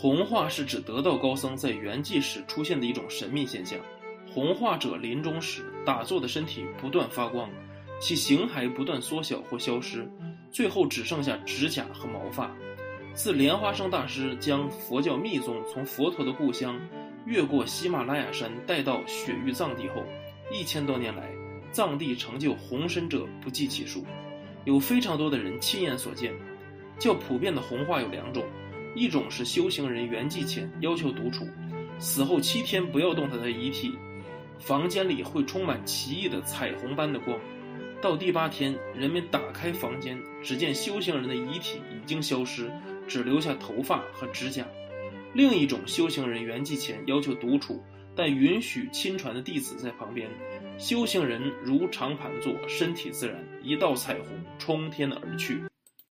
红化是指得道高僧在圆寂时出现的一种神秘现象。红化者临终时，打坐的身体不断发光，其形骸不断缩小或消失，最后只剩下指甲和毛发。自莲花生大师将佛教密宗从佛陀的故乡越过喜马拉雅山带到雪域藏地后，一千多年来，藏地成就红身者不计其数，有非常多的人亲眼所见。较普遍的红化有两种，一种是修行人圆寂前要求独处，死后七天不要动他的遗体。房间里会充满奇异的彩虹般的光，到第八天，人们打开房间，只见修行人的遗体已经消失，只留下头发和指甲。另一种修行人圆寂前要求独处，但允许亲传的弟子在旁边，修行人如常盘坐，身体自然，一道彩虹冲天而去。